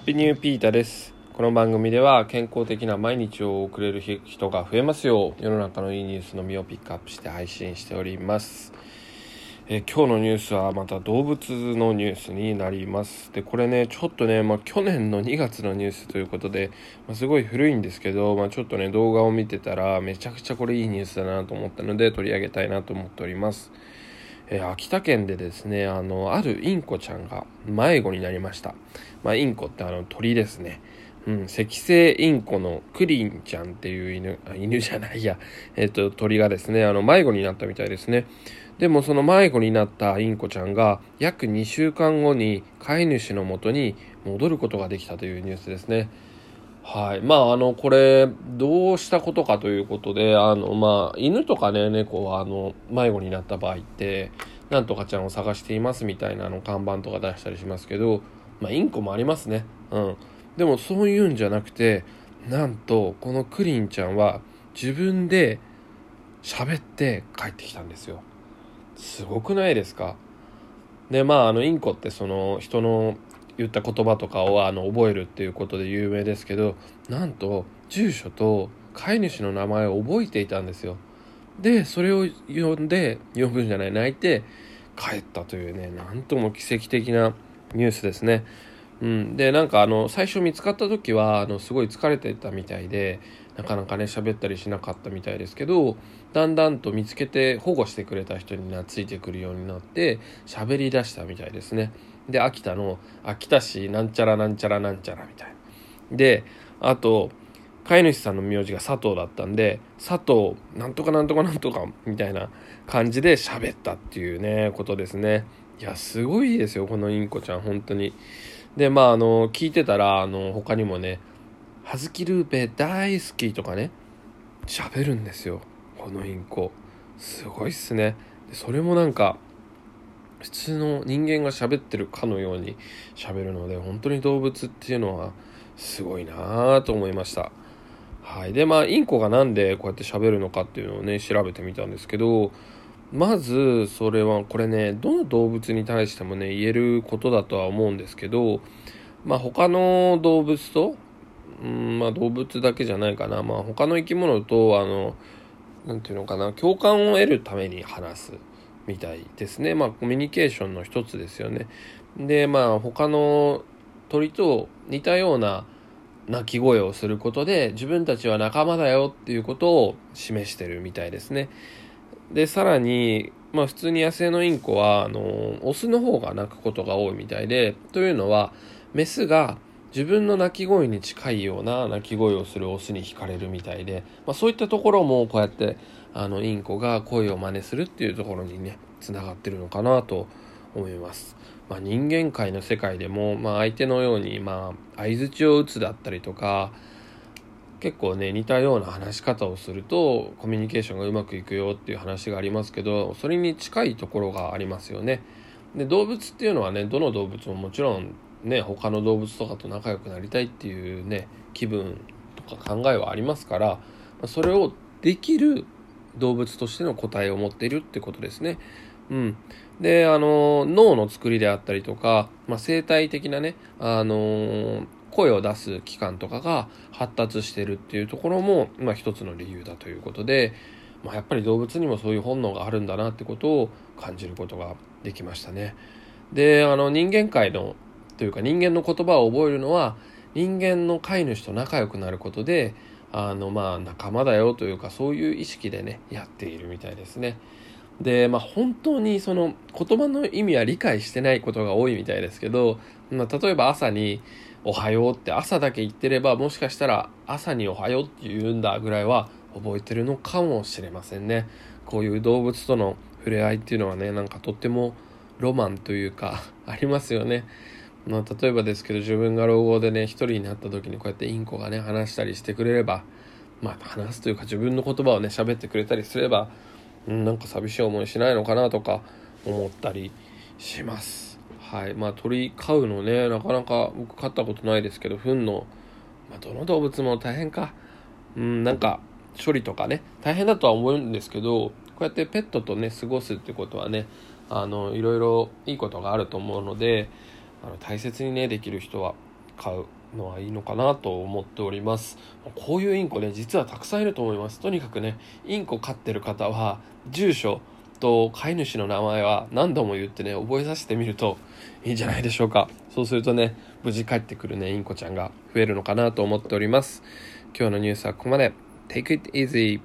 ッピーニューピーターです。この番組では健康的な毎日を送れる人が増えますよう世の中のいいニュースのみをピックアップして配信しております。え今日のニュースはまた動物のニュースになります。で、これね、ちょっとね、まあ、去年の2月のニュースということで、まあ、すごい古いんですけど、まあ、ちょっとね、動画を見てたらめちゃくちゃこれいいニュースだなと思ったので取り上げたいなと思っております。えー秋田県でですねあのあるインコちゃんが迷子になりました、まあ、インコってあの鳥ですね。うん、赤星インコのクリンちゃんっていう犬犬じゃないや、えっと鳥がですねあの迷子になったみたいですね。でもその迷子になったインコちゃんが約2週間後に飼い主のもとに戻ることができたというニュースですね。はい。まあ、あの、これ、どうしたことかということで、あの、まあ、犬とかね、猫は、あの、迷子になった場合って、なんとかちゃんを探していますみたいな、の、看板とか出したりしますけど、まあ、インコもありますね。うん。でも、そういうんじゃなくて、なんと、このクリンちゃんは、自分で喋って帰ってきたんですよ。すごくないですか？で、まあ、あの、インコって、その、人の言った言葉とかをあの覚えるっていうことで有名ですけどなんと住所と飼い主の名前を覚えていたんですよ。でそれを呼んで呼ぶんじゃない泣いて帰ったというねなんとも奇跡的なニュースですね。うん、でなんかあの最初見つかった時はあのすごい疲れてたみたいでなかなかね喋ったりしなかったみたいですけどだんだんと見つけて保護してくれた人に懐いてくるようになって喋り出したみたいですね。で秋田の秋田市なんちゃらなんちゃらなんちゃらみたいな。であと飼い主さんの名字が佐藤だったんで佐藤なんとかなんとかなんとかみたいな感じで喋ったっていうねことですね。いやすごいですよこのインコちゃん本当に。でまああの聞いてたらあの他にもね「葉月ルーペ大好き」とかね喋るんですよこのインコ。すごいっすね。それもなんか普通の人間が喋ってるかのように喋るので本当に動物っていうのはすごいなぁと思いました。はい。でまあインコがなんでこうやって喋るのかっていうのをね調べてみたんですけどまずそれはこれねどの動物に対してもね言えることだとは思うんですけどまあ他の動物とうんまあ動物だけじゃないかな。まあ他の生き物とあのなんていうのかな共感を得るために話す。みたいですね。まあコミュニケーションの一つですよね。でまあ他の鳥と似たような鳴き声をすることで自分たちは仲間だよっていうことを示してるみたいですね。でさらにまあ普通に野生のインコはあのオスの方が鳴くことが多いみたいでというのはメスが自分の鳴き声に近いような鳴き声をするオスに惹かれるみたいで、まあ、そういったところもこうやってあのインコが声を真似するっていうところにねつながってるのかなと思います。まあ、人間界の世界でも、まあ、相手のように、まあ、相槌を打つだったりとか結構ね似たような話し方をするとコミュニケーションがうまくいくよっていう話がありますけどそれに近いところがありますよね。で動物っていうのはねどの動物ももちろんね他の動物とかと仲良くなりたいっていうね気分とか考えはありますからそれをできる動物としての個体を持っているってことですね。うん、であの脳の作りであったりとか、まあ、生態的なねあの声を出す器官とかが発達してるっていうところも、まあ、一つの理由だということで、まあ、やっぱり動物にもそういう本能があるんだなってことを感じることができましたね。であの人間界のというか人間の言葉を覚えるのは人間の飼い主と仲良くなることであのまあ仲間だよというかそういう意識でねやっているみたいですね。でまあ本当にその言葉の意味は理解してないことが多いみたいですけど、まあ、例えば朝に「おはよう」って朝だけ言ってればもしかしたら朝に「おはよう」って言うんだぐらいは覚えてるのかもしれませんね。こういう動物との触れ合いっていうのはねなんかとってもロマンというかありますよね。まあ、例えばですけど自分が老後でね一人になった時にこうやってインコがね話したりしてくれればまあ話すというか自分の言葉をね喋ってくれたりすればうんなんか寂しい思いしないのかなとか思ったりします。はい。まあ鳥飼うのねなかなか僕飼ったことないですけど糞の、まあ、どの動物も大変か。うんなんか処理とかね大変だとは思うんですけどこうやってペットとね過ごすってことはねあのいろいろいいことがあると思うのであの大切にねできる人は飼うのはいいのかなと思っております。こういうインコね実はたくさんいると思います。とにかくねインコ飼ってる方は住所と飼い主の名前は何度も言ってね覚えさせてみるといいんじゃないでしょうか。そうするとね無事帰ってくるねインコちゃんが増えるのかなと思っております。今日のニュースはここまで。Take it easy!